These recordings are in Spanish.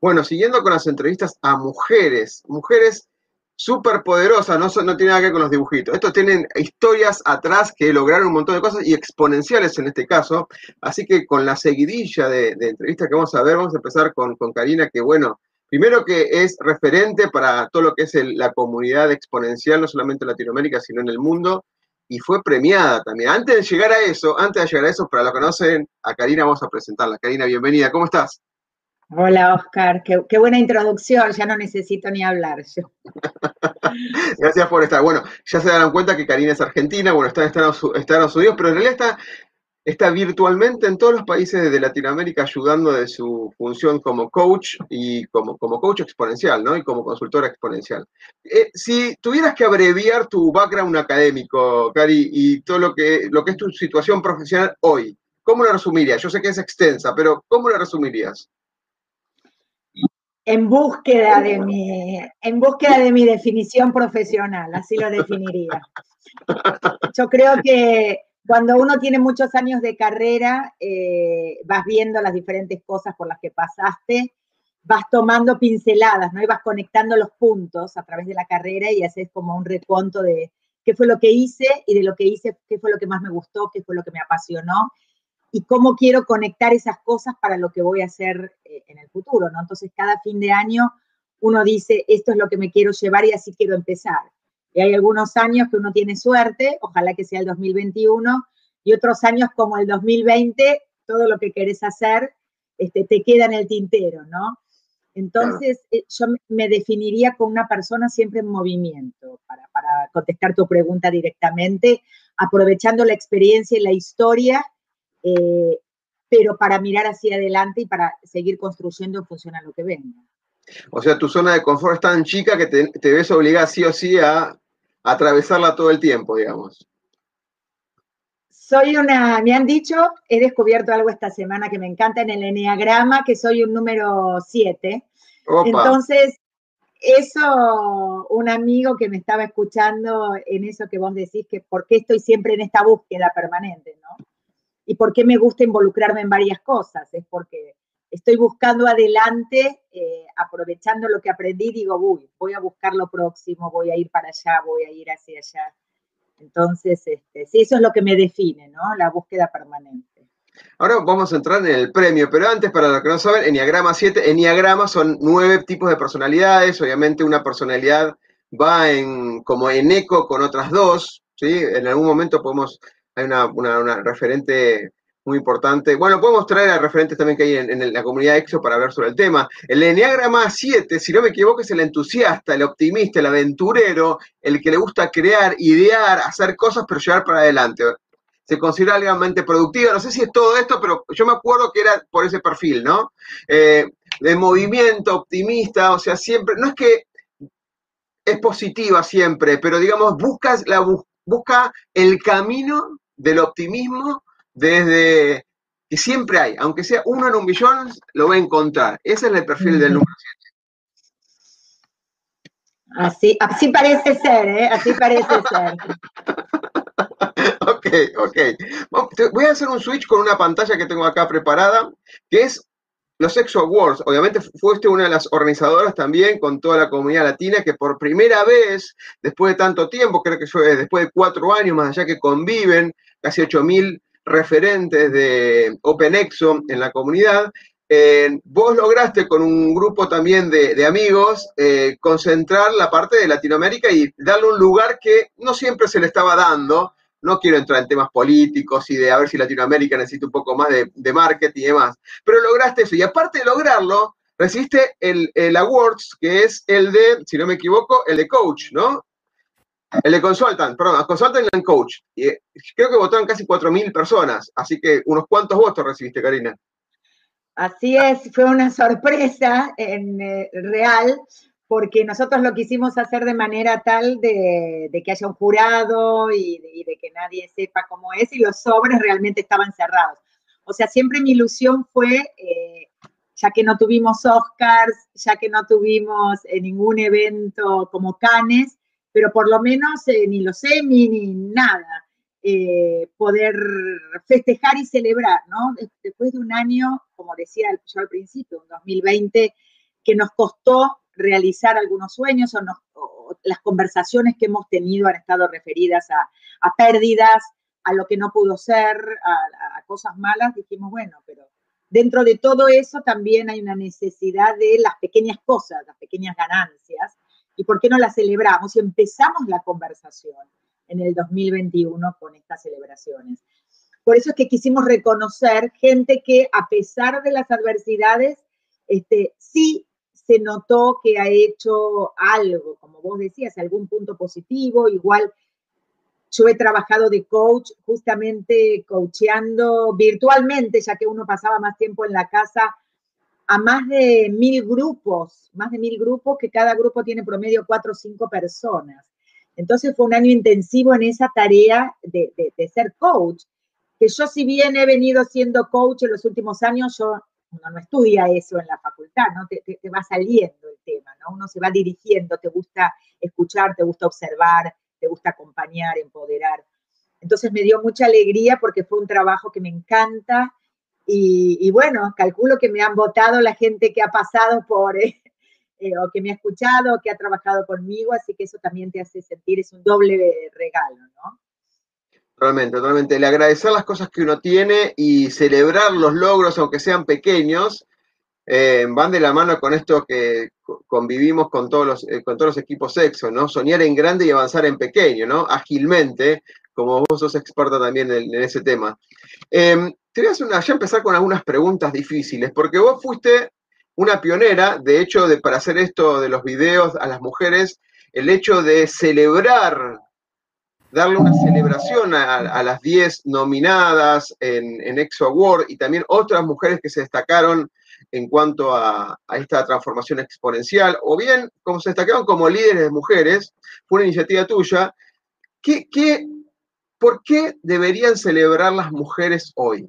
Bueno, siguiendo con las entrevistas a mujeres, mujeres súper poderosas, no, no tiene nada que ver con los dibujitos. Estos tienen historias atrás que lograron un montón de cosas y exponenciales en este caso. Así que con la seguidilla de, entrevistas que vamos a ver, vamos a empezar con, Karina, que bueno, primero que es referente para todo lo que es la comunidad exponencial, no solamente en Latinoamérica, sino en el mundo, y fue premiada también. Antes de llegar a eso, antes de llegar a eso, para los que conocen, a Karina vamos a presentarla. Karina, bienvenida, ¿cómo estás? Hola Oscar, qué, buena introducción, ya no necesito ni hablar yo. Gracias por estar. Bueno, ya se darán cuenta que Karina es argentina, bueno, está en Estados, Unidos, pero en realidad está, está virtualmente en todos los países de Latinoamérica ayudando de su función como coach y como, coach exponencial, ¿no? Y como consultora exponencial. Eh, si tuvieras que abreviar tu background académico, Cari, y todo lo que, lo que es tu situación profesional hoy, ¿cómo lo resumirías? Yo sé que es extensa, pero ¿cómo lo resumirías? En búsqueda de mi, en búsqueda de mi definición profesional, así lo definiría. Yo creo que cuando uno tiene muchos años de carrera, eh, vas viendo las diferentes cosas por las que pasaste, vas tomando pinceladas, ¿no? Y vas conectando los puntos a través de la carrera y haces como un recuento de qué fue lo que hice y de lo que hice, qué fue lo que más me gustó, qué fue lo que me apasionó y cómo quiero conectar esas cosas para lo que voy a hacer eh, en el futuro, ¿no? Entonces, cada fin de año uno dice, esto es lo que me quiero llevar y así quiero empezar. Y hay algunos años que uno tiene suerte, ojalá que sea el 2021, y otros años como el 2020, todo lo que querés hacer este, te queda en el tintero, ¿no? Entonces, eh, yo me definiría como una persona siempre en movimiento, para, para contestar tu pregunta directamente, aprovechando la experiencia y la historia eh, pero para mirar hacia adelante y para seguir construyendo en función a lo que venga. O sea, tu zona de confort es tan chica que te, ves obligada sí o sí a, atravesarla todo el tiempo, digamos. Soy una, me han dicho, he descubierto algo esta semana que me encanta en el enneagrama, que soy un número 7. Entonces, eso, un amigo que me estaba escuchando en eso que vos decís, que por qué estoy siempre en esta búsqueda permanente, ¿no? Y por qué me gusta involucrarme en varias cosas. Es porque estoy buscando adelante, eh, aprovechando lo que aprendí, digo, uy, voy a buscar lo próximo, voy a ir para allá, voy a ir hacia allá. Entonces, este, sí, eso es lo que me define, ¿no? La búsqueda permanente. Ahora vamos a entrar en el premio, pero antes, para los que no saben, Enneagrama 7, Enneagrama son nueve tipos de personalidades, obviamente una personalidad va en, como en eco con otras dos, ¿sí? En algún momento podemos hay una, referente muy importante. Bueno, podemos traer a referentes también que hay en, la comunidad EXO para hablar sobre el tema. El Enneagrama 7, si no me equivoco, es el entusiasta, el optimista, el aventurero, el que le gusta crear, idear, hacer cosas, pero llevar para adelante. Se considera altamente productiva. No sé si es todo esto, pero yo me acuerdo que era por ese perfil, ¿no? Eh, de movimiento, optimista, o sea, siempre, no es que es positiva siempre, pero digamos, buscas la, busca el camino del optimismo desde que siempre hay, aunque sea uno en un billón, lo va a encontrar. Ese es el perfil del número 7. Así, así parece ser, ¿eh? Así parece ser. ok, ok. Voy a hacer un switch con una pantalla que tengo acá preparada, que es los Exo Awards, obviamente fuiste una de las organizadoras también con toda la comunidad latina que por primera vez, después de tanto tiempo, creo que después de cuatro años más allá que conviven, casi 8.000 referentes de OpenExo en la comunidad, eh, vos lograste con un grupo también de, amigos eh, concentrar la parte de Latinoamérica y darle un lugar que no siempre se le estaba dando. No quiero entrar en temas políticos y de a ver si Latinoamérica necesita un poco más de, marketing y demás, pero lograste eso. Y aparte de lograrlo, recibiste el, el Awards, que es el de, si no me equivoco, el de coach, ¿no? El de Consultant, perdón, Consultant and Coach. Y eh, creo que votaron casi 4.000 personas, así que unos cuantos votos recibiste, Karina. Así es, fue una sorpresa en eh, real, porque nosotros lo quisimos hacer de manera tal de, que haya un jurado y de, que nadie sepa cómo es, y los sobres realmente estaban cerrados. O sea, siempre mi ilusión fue, eh, ya que no tuvimos Oscars, ya que no tuvimos ningún evento como Cannes, pero por lo menos eh, ni los semi ni nada, eh, poder festejar y celebrar, ¿no? Después de un año, como decía yo al principio, un 2020, que nos costó realizar algunos sueños o, las conversaciones que hemos tenido han estado referidas a, pérdidas, a lo que no pudo ser, a, a cosas malas, dijimos, bueno, pero dentro de todo eso también hay una necesidad de las pequeñas cosas, las pequeñas ganancias, ¿Y por qué no la celebramos? Y empezamos la conversación en el 2021 con estas celebraciones. Por eso es que quisimos reconocer gente que a pesar de las adversidades, este, sí se notó que ha hecho algo, como vos decías, algún punto positivo, igual yo he trabajado de coach, justamente coacheando virtualmente, ya que uno pasaba más tiempo en la casa a más de mil grupos, más de mil grupos, que cada grupo tiene promedio cuatro o cinco personas. Entonces fue un año intensivo en esa tarea de, ser coach, que yo si bien he venido siendo coach en los últimos años, yo uno no estudia eso en la facultad, ¿no? Te, te, va saliendo el tema, ¿no? Uno se va dirigiendo, te gusta escuchar, te gusta observar, te gusta acompañar, empoderar. Entonces me dio mucha alegría porque fue un trabajo que me encanta, y, bueno, calculo que me han votado la gente que ha pasado por, eh, eh, o que me ha escuchado, o que ha trabajado conmigo, así que eso también te hace sentir, es un doble regalo, ¿no? Totalmente, totalmente. Le agradecer las cosas que uno tiene y celebrar los logros, aunque sean pequeños, eh, van de la mano con esto que convivimos con todos los, con todos los equipos sexo, ¿no? Soñar en grande y avanzar en pequeño, ¿no? Ágilmente, como vos sos experta también en, ese tema. Em, te voy a hacer ya empezar con algunas preguntas difíciles, porque vos fuiste una pionera, de hecho, de, para hacer esto de los videos a las mujeres, el hecho de celebrar, darle una celebración a, las 10 nominadas en, en, Exo Award y también otras mujeres que se destacaron en cuanto a, esta transformación exponencial, o bien como se destacaron como líderes de mujeres, fue una iniciativa tuya. ¿Qué, qué, por qué deberían celebrar las mujeres hoy?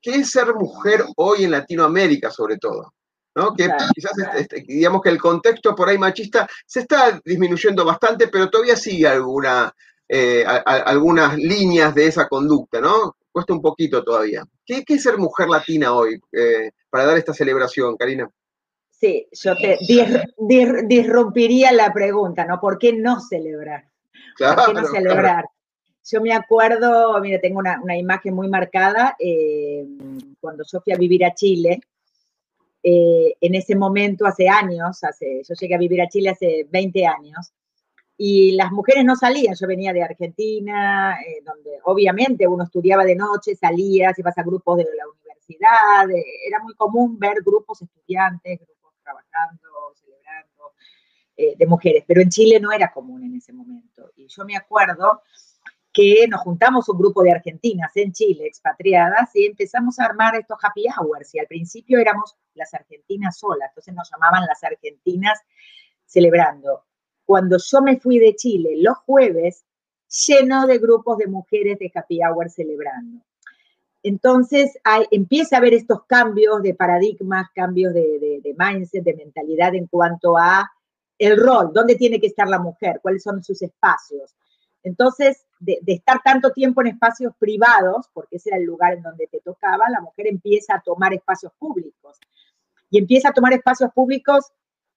¿Qué es ser mujer hoy en Latinoamérica, sobre todo? ¿no? Que quizás, este, digamos que el contexto por ahí machista se está disminuyendo bastante, pero todavía sigue alguna, eh, algunas líneas de esa conducta, ¿no? Cuesta un poquito todavía. ¿Qué, es ser mujer latina hoy eh, para dar esta celebración, Karina? Sí, yo te disrumpiría la pregunta, ¿no? ¿Por qué no celebrar? ¿Por qué no celebrar? Yo me acuerdo, mira, tengo una, imagen muy marcada, eh, cuando yo fui a vivir a Chile, eh, en ese momento, hace años, hace, yo llegué a vivir a Chile hace 20 años, y las mujeres no salían, yo venía de Argentina, eh, donde obviamente uno estudiaba de noche, salía, se ibas a grupos de la universidad, era muy común ver grupos estudiantes, grupos trabajando, celebrando, de mujeres, pero en Chile no era común en ese momento. Y yo me acuerdo que nos juntamos un grupo de argentinas en Chile, expatriadas, y empezamos a armar estos happy hours. Y al principio éramos las argentinas solas, entonces nos llamaban las argentinas celebrando. Cuando yo me fui de Chile los jueves, lleno de grupos de mujeres de happy hour celebrando. Entonces empieza a haber estos cambios de paradigmas, cambios de, de mindset, de mentalidad en cuanto a el rol, dónde tiene que estar la mujer, cuáles son sus espacios. Entonces, de, estar tanto tiempo en espacios privados, porque ese era el lugar en donde te tocaba, la mujer empieza a tomar espacios públicos. Y empieza a tomar espacios públicos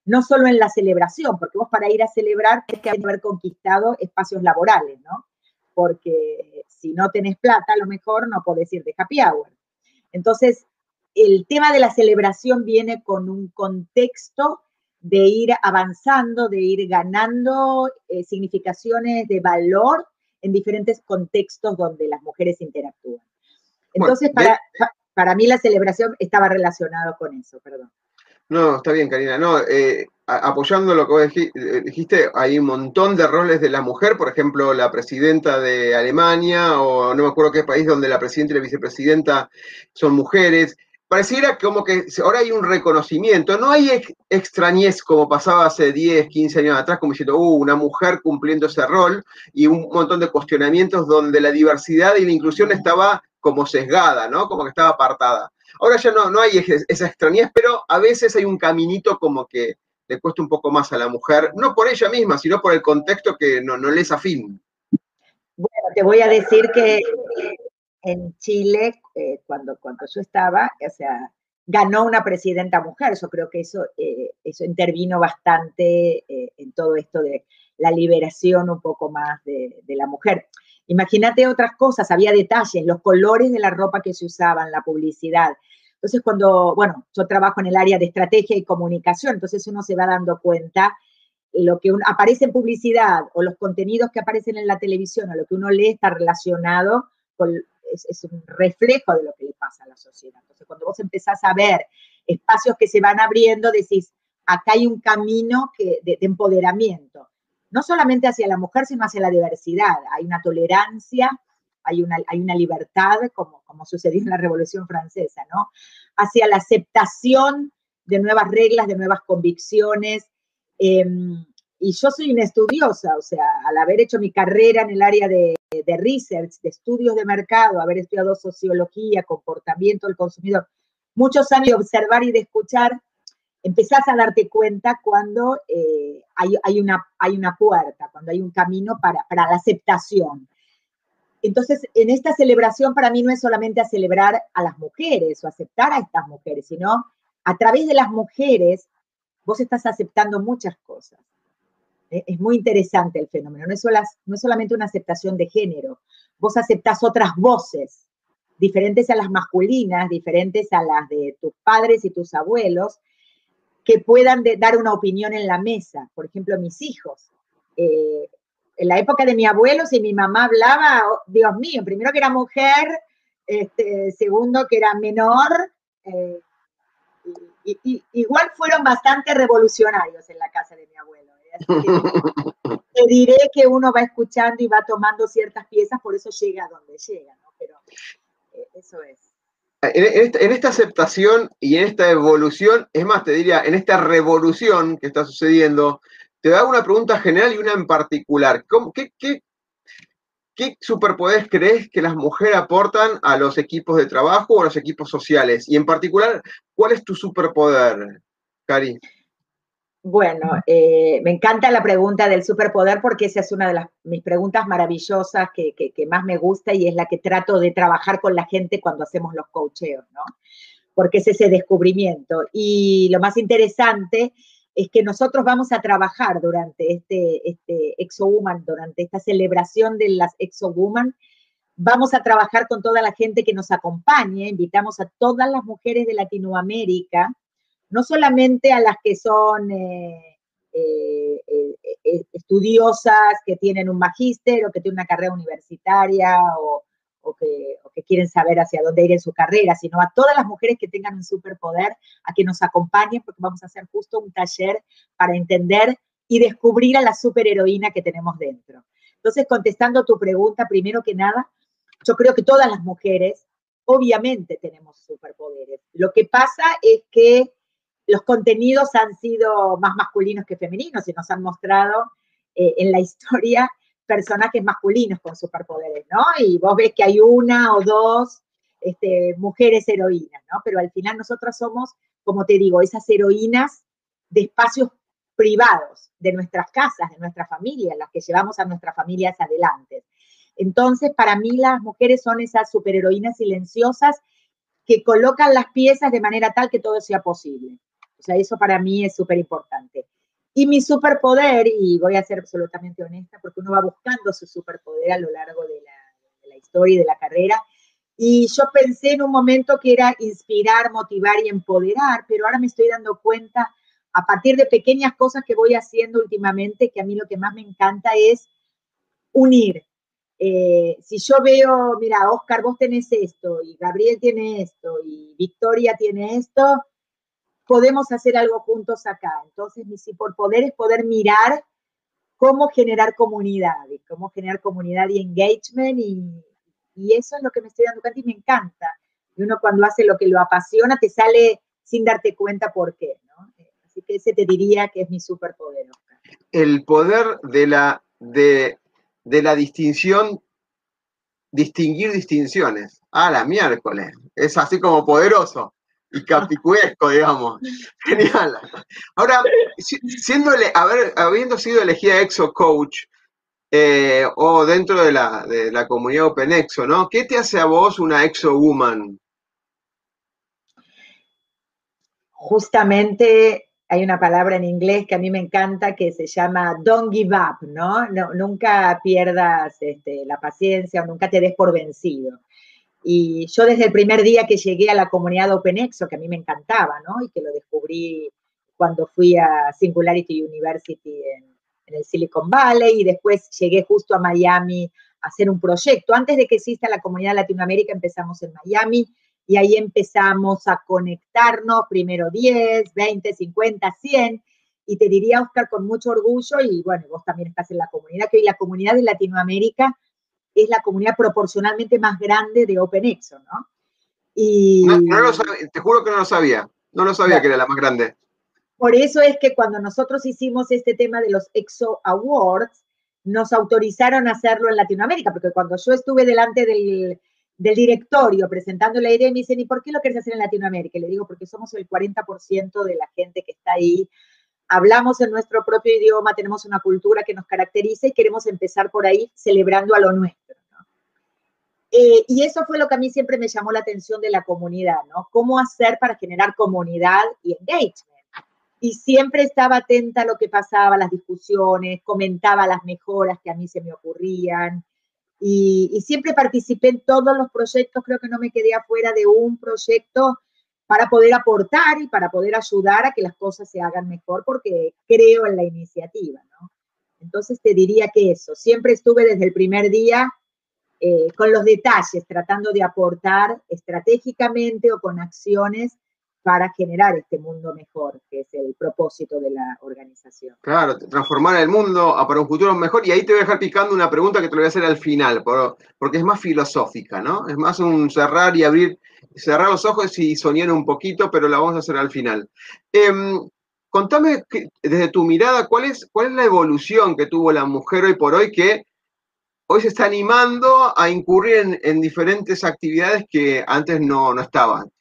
no solo en la celebración, porque vos para ir a celebrar tienes que haber conquistado espacios laborales, ¿no? Porque si no tenés plata, a lo mejor no podés ir de happy hour. Entonces, el tema de la celebración viene con un contexto de ir avanzando, de ir ganando eh, significaciones de valor en diferentes contextos donde las mujeres interactúan. Entonces, para, para mí la celebración estaba relacionado con eso, perdón. No, está bien, Karina. No, eh, apoyando lo que vos eh, dijiste, hay un montón de roles de la mujer, por ejemplo, la presidenta de Alemania, o no me acuerdo qué país donde la presidenta y la vicepresidenta son mujeres. Pareciera como que ahora hay un reconocimiento, no hay extrañez como pasaba hace 10, 15 años atrás, como diciendo, uh, una mujer cumpliendo ese rol, y un montón de cuestionamientos donde la diversidad y la inclusión estaba como sesgada, ¿no? Como que estaba apartada. Ahora ya no, no hay esa extrañez, pero a veces hay un caminito como que le cuesta un poco más a la mujer, no por ella misma, sino por el contexto que no, no le es afín. Bueno, te voy a decir que en Chile, eh, cuando, cuando yo estaba, o sea, ganó una presidenta mujer. Yo creo que eso, eh, eso intervino bastante eh, en todo esto de la liberación un poco más de, de la mujer. Imagínate otras cosas, había detalles, los colores de la ropa que se usaban, la publicidad. Entonces, cuando, bueno, yo trabajo en el área de estrategia y comunicación, entonces uno se va dando cuenta lo que aparece en publicidad o los contenidos que aparecen en la televisión o lo que uno lee está relacionado con, es, un reflejo de lo que le pasa a la sociedad. Entonces, cuando vos empezás a ver espacios que se van abriendo, decís, acá hay un camino de empoderamiento no solamente hacia la mujer, sino hacia la diversidad. Hay una tolerancia, hay una, hay una libertad, como, como sucedió en la Revolución Francesa, ¿no? Hacia la aceptación de nuevas reglas, de nuevas convicciones. Em, y yo soy una estudiosa, o sea, al haber hecho mi carrera en el área de, de research, de estudios de mercado, haber estudiado sociología, comportamiento del consumidor, muchos años de observar y de escuchar, empezás a darte cuenta cuando eh, hay, una, hay una puerta, cuando hay un camino para, la aceptación. Entonces, en esta celebración para mí no es solamente a celebrar a las mujeres o aceptar a estas mujeres, sino a través de las mujeres vos estás aceptando muchas cosas. Eh, es muy interesante el fenómeno, no es, no es solamente una aceptación de género, vos aceptás otras voces, diferentes a las masculinas, diferentes a las de tus padres y tus abuelos, que puedan dar una opinión en la mesa. Por ejemplo, mis hijos. Eh, en la época de mi abuelo, si mi mamá hablaba, oh, Dios mío, primero que era mujer, este, segundo que era menor, eh, y, igual fueron bastante revolucionarios en la casa de mi abuelo. ¿eh? te diré que uno va escuchando y va tomando ciertas piezas, por eso llega a donde llega, ¿no? Pero eso es en, esta, aceptación y en esta evolución, es más, te diría, en esta revolución que está sucediendo, te hago una pregunta general y una en particular. qué, qué, qué, superpoderes crees que las mujeres aportan a los equipos de trabajo o a los equipos sociales? Y en particular, ¿cuál es tu superpoder, Cari? Bueno, eh, me encanta la pregunta del superpoder porque esa es una de las, mis preguntas maravillosas que, más me gusta y es la que trato de trabajar con la gente cuando hacemos los coacheos, ¿no? Porque es ese descubrimiento. Y lo más interesante es que nosotros vamos a trabajar durante este, este Exo Woman, durante esta celebración de las Exo Woman, vamos a trabajar con toda la gente que nos acompañe, invitamos a todas las mujeres de Latinoamérica, no solamente a las que son eh, eh, eh, estudiosas, que tienen un magíster o que tienen una carrera universitaria o, que, que, quieren saber hacia dónde ir en su carrera, sino a todas las mujeres que tengan un superpoder, a que nos acompañen, porque vamos a hacer justo un taller para entender y descubrir a la superheroína que tenemos dentro. Entonces, contestando tu pregunta, primero que nada, yo creo que todas las mujeres obviamente tenemos superpoderes. Lo que pasa es que los contenidos han sido más masculinos que femeninos y nos han mostrado eh, en la historia personajes masculinos con superpoderes, ¿no? Y vos ves que hay una o dos este, mujeres heroínas, ¿no? Pero al final nosotros somos, como te digo, esas heroínas de espacios privados, de nuestras casas, de nuestra familia, las que llevamos a nuestras familias adelante. Entonces, para mí las mujeres son esas superheroínas silenciosas que colocan las piezas de manera tal que todo sea posible. Sea, eso para mí es súper importante. Y mi superpoder, y voy a ser absolutamente honesta, porque uno va buscando su superpoder a lo largo de la, historia y de la carrera, Y yo pensé en un momento que era inspirar, motivar y empoderar, pero ahora me estoy dando cuenta a partir de pequeñas cosas que voy haciendo últimamente, que a mí lo que más me encanta es unir. Eh, si yo veo, mira, Oscar, vos tenés esto, y Gabriel tiene esto, y Victoria tiene esto, podemos hacer algo juntos acá. Entonces, mi poder es poder mirar cómo generar comunidad, y cómo generar comunidad y engagement, y, eso es lo que me estoy dando cuenta y me encanta. Y uno cuando hace lo que lo apasiona, te sale sin darte cuenta por qué. Así que ese te diría que es mi superpoder, Oscar. El poder de la, de, de la distinción, distinguir distinciones. Ah, la miércoles. Es así como poderoso y capicuesco, digamos. Genial. Ahora, siéndole, haber, habiendo sido elegida Exo Coach, eh, o dentro de la, de la comunidad OpenExo, ¿no? ¿Qué te hace a vos una Exo Woman? Justamente hay una palabra en inglés que a mí me encanta que se llama don't give up, ¿no? nunca pierdas este, la paciencia o nunca te des por vencido. Y yo desde el primer día que llegué a la comunidad OpenExo, que a mí me encantaba, ¿no? Y que lo descubrí cuando fui a Singularity University en, en el Silicon Valley y después llegué justo a Miami a hacer un proyecto. Antes de que exista la comunidad Latinoamérica empezamos en Miami y ahí empezamos a conectarnos, primero 10, 20, 50, 100. Y te diría, Oscar, con mucho orgullo, y bueno, vos también estás en la comunidad, que hoy la comunidad de Latinoamérica es la comunidad proporcionalmente más grande de OpenExo, ¿no? Y... No, lo sabía, te juro que no lo sabía, no lo sabía que era la más grande. Por eso es que cuando nosotros hicimos este tema de los EXO Awards, nos autorizaron a hacerlo en Latinoamérica, porque cuando yo estuve delante del, directorio presentando la idea, me dicen, ¿y por qué lo quieres hacer en Latinoamérica? Y le digo, porque somos el 40% de la gente que está ahí, hablamos en nuestro propio idioma, tenemos una cultura que nos caracteriza y queremos empezar por ahí celebrando a lo nuestro. Eh, y eso fue lo que a mí siempre me llamó la atención de la comunidad, ¿no? ¿Cómo hacer para generar comunidad y engagement? y siempre estaba atenta a lo que pasaba, las discusiones, comentaba las mejoras que a mí se me ocurrían y, siempre participé en todos los proyectos, creo que no me quedé afuera de un proyecto para poder aportar y para poder ayudar a que las cosas se hagan mejor porque creo en la iniciativa, ¿no? Entonces te diría que eso, siempre estuve desde el primer día eh, con los detalles, tratando de aportar estratégicamente o con acciones para generar este mundo mejor, que es el propósito de la organización. Claro, transformar el mundo para un futuro mejor. Y ahí te voy a dejar picando una pregunta que te voy a hacer al final, porque es más filosófica, ¿no? Es más un cerrar y abrir, cerrar los ojos y soñar un poquito, pero la vamos a hacer al final. Em, contame desde tu mirada, ¿cuál es, ¿cuál es la evolución que tuvo la mujer hoy por hoy que hoy se está animando a incurrir en, diferentes actividades que antes no, no estaban?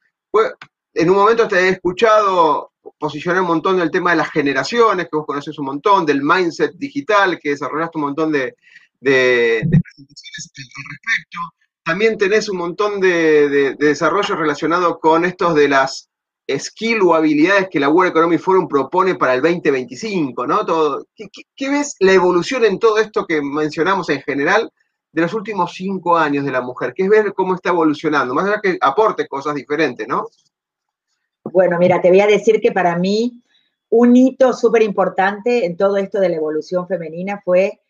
En un momento te he escuchado posicionar un montón del tema de las generaciones, que vos conoces un montón, del mindset digital, que desarrollaste un montón de, presentaciones al respecto. También tenés un montón de, desarrollo relacionado con estos de las skill o habilidades que la World Economic Forum propone para el 2025, ¿no? Todo, ¿qué, ves la evolución en todo esto que mencionamos en general de los últimos cinco años de la mujer? ¿Qué es ver cómo está evolucionando? Más allá que aporte cosas diferentes, ¿no? Bueno, mira, te voy a decir que para mí un hito súper importante en todo esto de la evolución femenina fue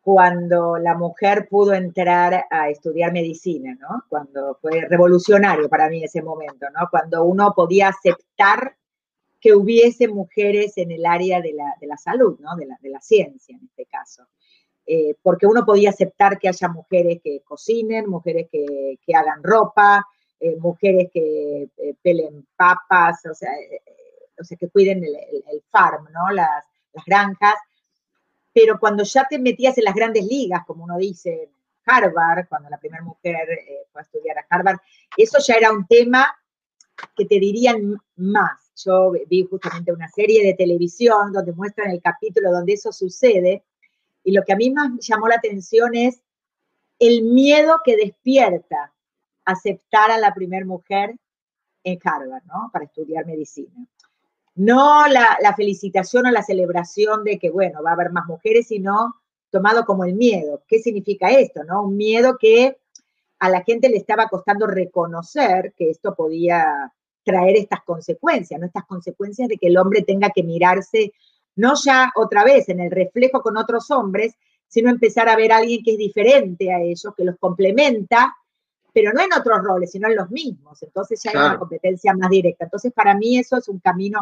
cuando la mujer pudo entrar a estudiar medicina, ¿no? Cuando fue revolucionario para mí ese momento, ¿no? Cuando uno podía aceptar que hubiese mujeres en el área de la, salud, ¿no? De la, ciencia en este caso. Eh, porque uno podía aceptar que haya mujeres que cocinen, mujeres que, que hagan ropa, eh, mujeres que eh, pelen papas, o sea, eh, o sea que cuiden el, farm, ¿no? Las, las, granjas. Pero cuando ya te metías en las grandes ligas, como uno dice, Harvard, cuando la primera mujer fue a estudiar a Harvard, eso ya era un tema que te dirían más. Yo vi justamente una serie de televisión donde muestran el capítulo donde eso sucede y lo que a mí más llamó la atención es el miedo que despierta aceptar a la primera mujer en Harvard, ¿no? Para estudiar medicina. No la, felicitación o la celebración de que, bueno, va a haber más mujeres, sino tomado como el miedo. ¿Qué significa esto, no? Un miedo que a la gente le estaba costando reconocer que esto podía traer estas consecuencias, ¿no? Estas consecuencias de que el hombre tenga que mirarse, no ya otra vez en el reflejo con otros hombres, sino empezar a ver a alguien que es diferente a ellos, que los complementa, pero no en otros roles, sino en los mismos. Entonces ya hay una competencia más directa. Entonces, para mí eso es un camino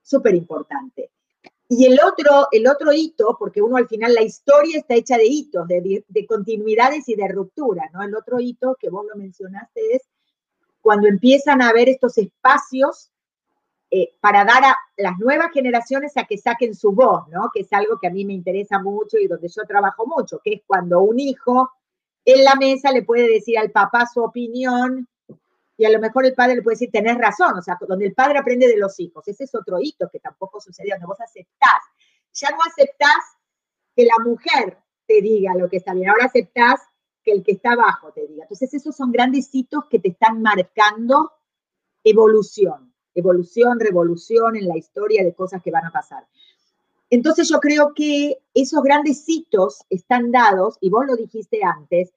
súper importante. Y el otro, el otro hito, porque uno al final, la historia está hecha de hitos, de, de continuidades y de ruptura, ¿no? El otro hito que vos lo mencionaste es cuando empiezan a haber estos espacios eh, para dar a las nuevas generaciones a que saquen su voz, ¿no? Que es algo que a mí me interesa mucho y donde yo trabajo mucho, que es cuando un hijo en la mesa le puede decir al papá su opinión y a lo mejor el padre le puede decir, tenés razón, o sea, donde el padre aprende de los hijos. Ese es otro hito que tampoco sucedió, donde vos aceptás. Ya no aceptás que la mujer te diga lo que está bien, ahora aceptás que el que está abajo te diga. Entonces, esos son grandes hitos que te están marcando evolución, evolución, revolución en la historia de cosas que van a pasar. Entonces, yo creo que esos grandes hitos están dados, y vos lo dijiste antes,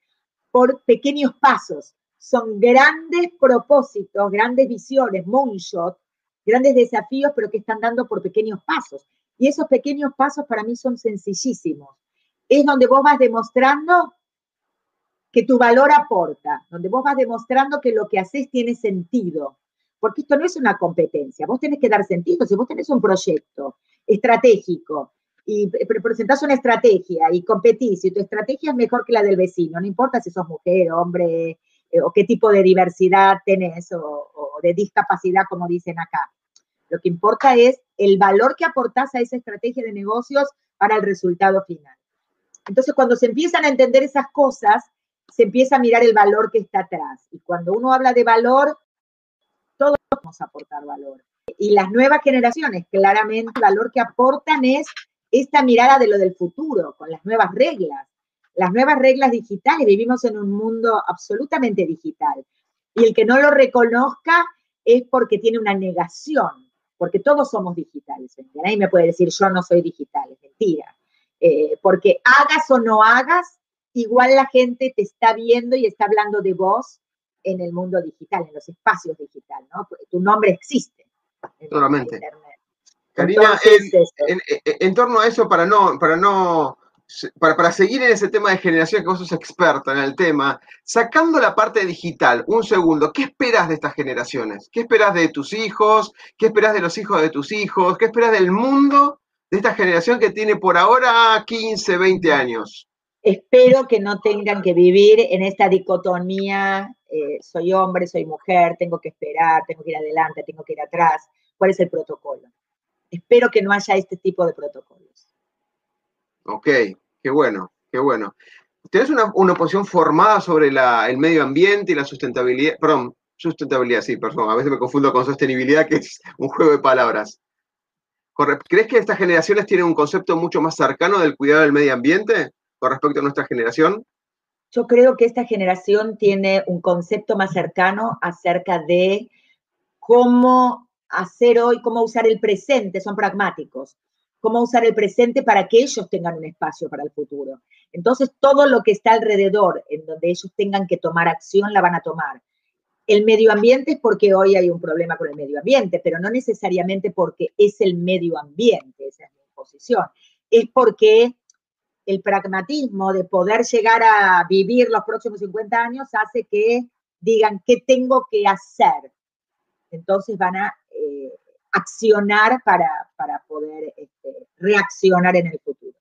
por pequeños pasos son grandes propósitos, grandes visiones, moonshot, grandes desafíos, pero que están dando por pequeños pasos. Y esos pequeños pasos para mí son sencillísimos. Es donde vos vas demostrando que tu valor aporta, donde vos vas demostrando que lo que haces tiene sentido. Porque esto no es una competencia, vos tenés que dar sentido. Si vos tenés un proyecto estratégico y presentás una estrategia y competís y tu estrategia es mejor que la del vecino, no importa si sos mujer, hombre, eh, o qué tipo de diversidad tenés o, de discapacidad, como dicen acá. Lo que importa es el valor que aportás a esa estrategia de negocios para el resultado final. Entonces, cuando se empiezan a entender esas cosas, se empieza a mirar el valor que está atrás. Y cuando uno habla de valor, a aportar valor. Y las nuevas generaciones, claramente, el valor que aportan es esta mirada de lo del futuro, con las nuevas reglas, las nuevas reglas digitales. Vivimos en un mundo absolutamente digital. Y el que no lo reconozca es porque tiene una negación, porque todos somos digitales. Nadie me puede decir yo no soy digital, es mentira. Eh, porque hagas o no hagas, igual la gente te está viendo y está hablando de vos en el mundo digital, en los espacios digitales, ¿no? Tu nombre existe. Totalmente. Karina, en, torno a eso, para no, para no para, seguir en ese tema de generación, que vos sos experta en el tema, sacando la parte digital, un segundo, ¿qué esperas de estas generaciones? ¿Qué esperas de tus hijos? ¿Qué esperas de los hijos de tus hijos? ¿Qué esperas del mundo de esta generación que tiene por ahora 15, 20 años? Espero que no tengan que vivir en esta dicotomía, eh, soy hombre, soy mujer, tengo que esperar, tengo que ir adelante, tengo que ir atrás. ¿Cuál es el protocolo? Espero que no haya este tipo de protocolos. Ok, qué bueno, qué bueno. ¿Tienes una, una posición formada sobre el medio ambiente y la sustentabilidad? Perdón, sustentabilidad, sí, perdón, a veces me confundo con sostenibilidad, que es un juego de palabras. ¿Crees que estas generaciones tienen un concepto mucho más cercano del cuidado del medio ambiente con respecto a nuestra generación? Yo creo que esta generación tiene un concepto más cercano acerca de cómo hacer hoy, cómo usar el presente, son pragmáticos cómo usar el presente para que ellos tengan un espacio para el futuro. Entonces, todo lo que está alrededor, en donde ellos tengan que tomar acción, la van a tomar. El medio ambiente es porque hoy hay un problema con el medio ambiente, pero no necesariamente porque es el medio ambiente, esa es mi posición. Es porque el pragmatismo de poder llegar a vivir los próximos 50 años hace que digan qué tengo que hacer. Entonces van a eh, accionar para, para poder este, reaccionar en el futuro.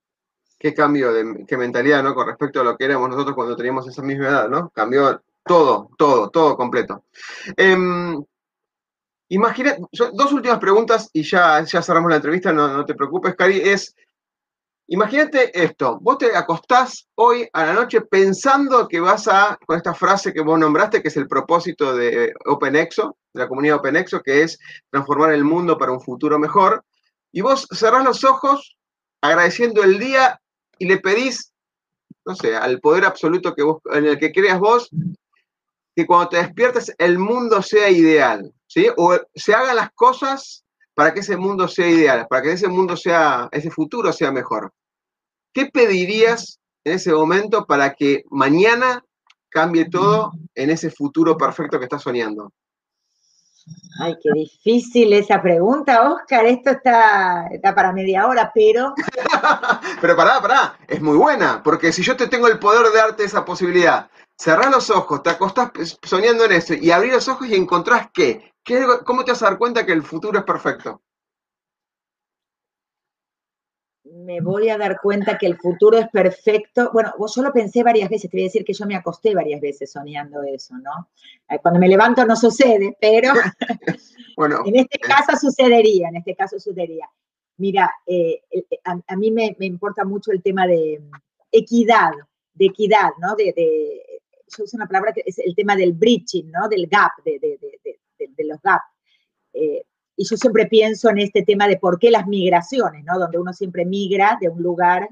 Qué cambio de qué mentalidad, ¿no? Con respecto a lo que éramos nosotros cuando teníamos esa misma edad, ¿no? Cambió todo, todo, todo completo. Em, imagina, dos últimas preguntas y ya, ya cerramos la entrevista, no, no te preocupes, Cari, es Imagínate esto, vos te acostás hoy a la noche pensando que vas a, con esta frase que vos nombraste, que es el propósito de OpenExo, de la comunidad OpenExo, que es transformar el mundo para un futuro mejor, y vos cerrás los ojos agradeciendo el día y le pedís, no sé, al poder absoluto que vos, en el que creas vos, que cuando te despiertes el mundo sea ideal, ¿sí? O se hagan las cosas para que ese mundo sea ideal, para que ese mundo sea, ese futuro sea mejor. ¿Qué pedirías en ese momento para que mañana cambie todo en ese futuro perfecto que estás soñando? Ay, qué difícil esa pregunta, Oscar. Esto está, está para media hora, pero. pero pará, pará, es muy buena, porque si yo te tengo el poder de darte esa posibilidad, cerrás los ojos, te acostás soñando en eso y abrís los ojos y encontrás qué. ¿Qué, ¿Cómo te vas a dar cuenta que el futuro es perfecto? Me voy a dar cuenta que el futuro es perfecto. Bueno, yo lo pensé varias veces, te voy a decir que yo me acosté varias veces soñando eso, ¿no? Eh, cuando me levanto no sucede, pero bueno, en este eh. caso sucedería, en este caso sucedería. Mira, eh, a, mí me, importa mucho el tema de equidad, de equidad, ¿no? De, yo uso una palabra que es el tema del breaching, ¿no? Del gap, de, de los gaps. Y yo siempre pienso en este tema de por qué las migraciones, ¿no? Donde uno siempre migra de un lugar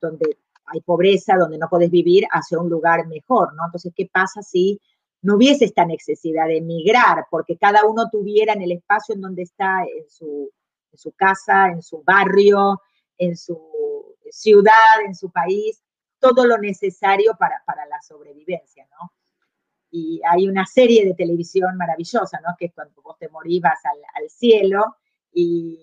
donde hay pobreza, donde no puedes vivir, hacia un lugar mejor, ¿no? Entonces, ¿qué pasa si no hubiese esta necesidad de migrar? Porque cada uno tuviera en el espacio en donde está, en su, en su casa, en su barrio, en su ciudad, en su país, todo lo necesario para, para la sobrevivencia, ¿no? Y hay una serie de televisión maravillosa, ¿no? Que es cuando vos te morís vas al, cielo y,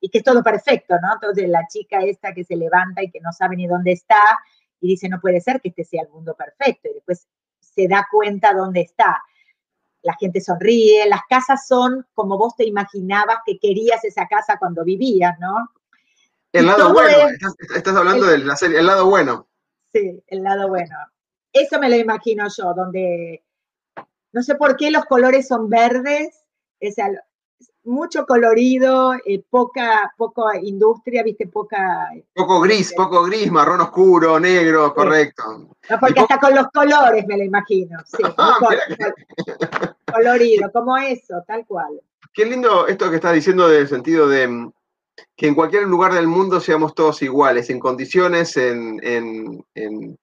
y, que es todo perfecto, ¿no? Entonces la chica esta que se levanta y que no sabe ni dónde está y dice, no puede ser que este sea el mundo perfecto y después se da cuenta dónde está. La gente sonríe, las casas son como vos te imaginabas que querías esa casa cuando vivías, ¿no? El lado bueno, estás, hablando del la serie, el lado bueno. Sí, el lado bueno. Eso me lo imagino yo, donde no sé por qué los colores son verdes, es mucho colorido, eh, poca, poca industria, viste, poca... Poco gris, poco gris, marrón oscuro, negro, correcto. No, porque hasta con los colores me lo imagino, sí. Ah, colorido, como eso, tal cual. Qué lindo esto que estás diciendo del sentido de mm, que en cualquier lugar del mundo seamos todos iguales, en condiciones, en, en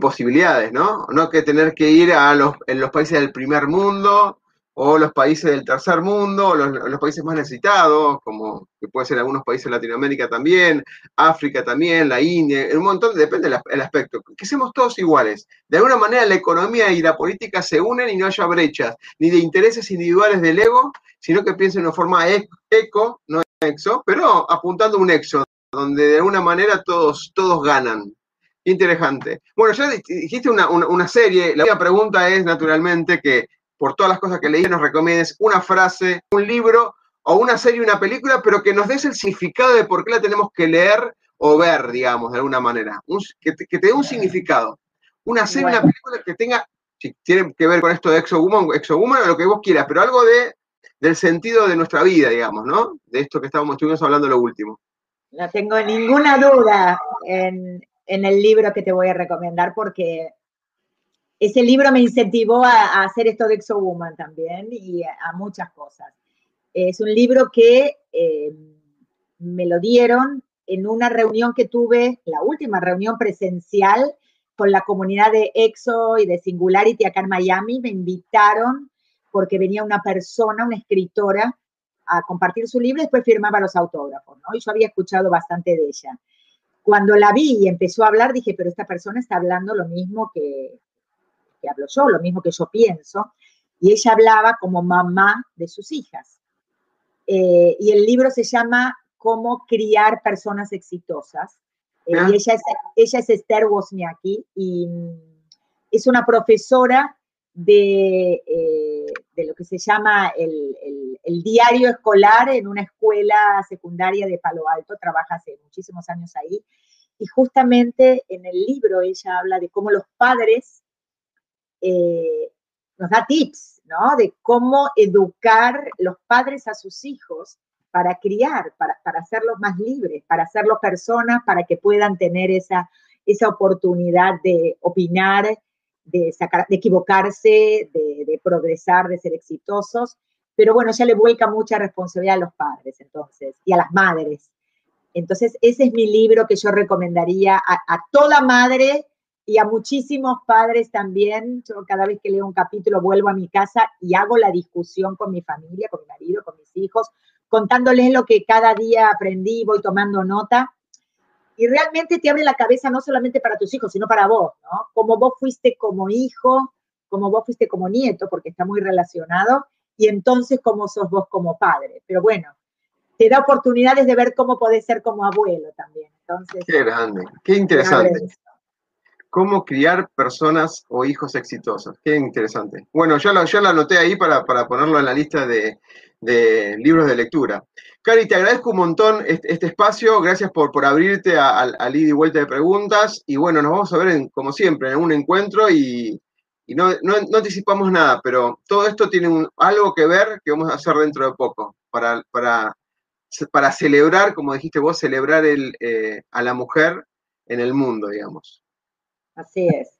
posibilidades, ¿no? No que tener que ir a los, en los países del primer mundo o los países del tercer mundo, o los, países más necesitados, como que puede ser algunos países de Latinoamérica también, África también, la India, un montón, depende del aspecto. Que seamos todos iguales. De alguna manera la economía y la política se unen y no haya brechas, ni de intereses individuales del ego, sino que piensen de una forma eco, no exo, pero apuntando un exo, donde de alguna manera todos, todos ganan. Interesante. Bueno, ya dijiste una, serie. La última pregunta es, naturalmente, que por todas las cosas que leí, nos recomiendes una frase, un libro o una serie, una película, pero que nos des el significado de por qué la tenemos que leer o ver, digamos, de alguna manera. que, te, dé un significado. Una serie, una película que tenga, si tiene que ver con esto de Exowoman, Exowoman o lo que vos quieras, pero algo de, del sentido de nuestra vida, digamos, ¿no? De esto que estábamos, estuvimos hablando lo último. No tengo ninguna duda en, en el libro que te voy a recomendar porque ese libro me incentivó a, hacer esto de Exo Woman también y a, muchas cosas. Es un libro que eh, me lo dieron en una reunión que tuve, la última reunión presencial con la comunidad de EXO y de Singularity acá en Miami. Me invitaron porque venía una persona, una escritora, a compartir su libro y después firmaba los autógrafos, ¿no? Y yo había escuchado bastante de ella. Cuando la vi y empezó a hablar, dije, pero esta persona está hablando lo mismo que, que hablo yo, lo mismo que yo pienso. Y ella hablaba como mamá de sus hijas. Eh, y el libro se llama Cómo criar personas exitosas. Eh, y ella es, ella es Esther Wozniacki y mm, es una profesora de, eh, de lo que se llama el, el, diario escolar en una escuela secundaria de Palo Alto, trabaja hace muchísimos años ahí, y justamente en el libro ella habla de cómo los padres eh, nos da tips, ¿no? De cómo educar los padres a sus hijos para criar, para, para hacerlos más libres, para hacerlos personas, para que puedan tener esa, esa oportunidad de opinar, de, equivocarse, de, progresar, de ser exitosos. Pero bueno, ya le vuelca mucha responsabilidad a los padres, entonces, y a las madres. Entonces, ese es mi libro que yo recomendaría a, toda madre y a muchísimos padres también. Yo cada vez que leo un capítulo vuelvo a mi casa y hago la discusión con mi familia, con mi marido, con mis hijos, contándoles lo que cada día aprendí, voy tomando nota. Y realmente te abre la cabeza no solamente para tus hijos, sino para vos, ¿no? Como vos fuiste como hijo, como vos fuiste como nieto, porque está muy relacionado, y entonces cómo sos vos como padre. Pero bueno, te da oportunidades de ver cómo podés ser como abuelo también. Entonces, qué grande, qué interesante. Cómo criar personas o hijos exitosos. Qué interesante. Bueno, yo lo, yo lo anoté ahí para, para ponerlo en la lista de, de libros de lectura. Cari, te agradezco un montón este, espacio, gracias por, por abrirte al ida y vuelta de preguntas y bueno, nos vamos a ver como siempre en un encuentro y, no, anticipamos nada, pero todo esto tiene algo que ver que vamos a hacer dentro de poco para, para, para celebrar, como dijiste vos, celebrar el, eh, a la mujer en el mundo, digamos. Así es.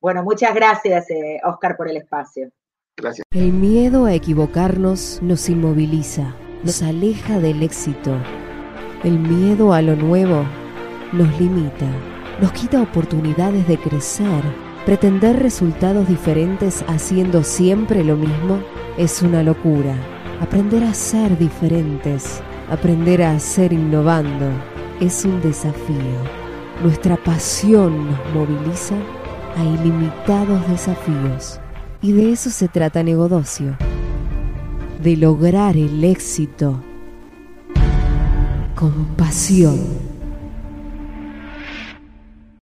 Bueno, muchas gracias, eh, Oscar, por el espacio. Gracias. El miedo a equivocarnos nos inmoviliza, nos aleja del éxito. El miedo a lo nuevo nos limita, nos quita oportunidades de crecer. Pretender resultados diferentes haciendo siempre lo mismo es una locura. Aprender a ser diferentes, aprender a ser innovando, es un desafío. Nuestra pasión nos moviliza a ilimitados desafíos. Y de eso se trata Negodocio, de lograr el éxito con pasión.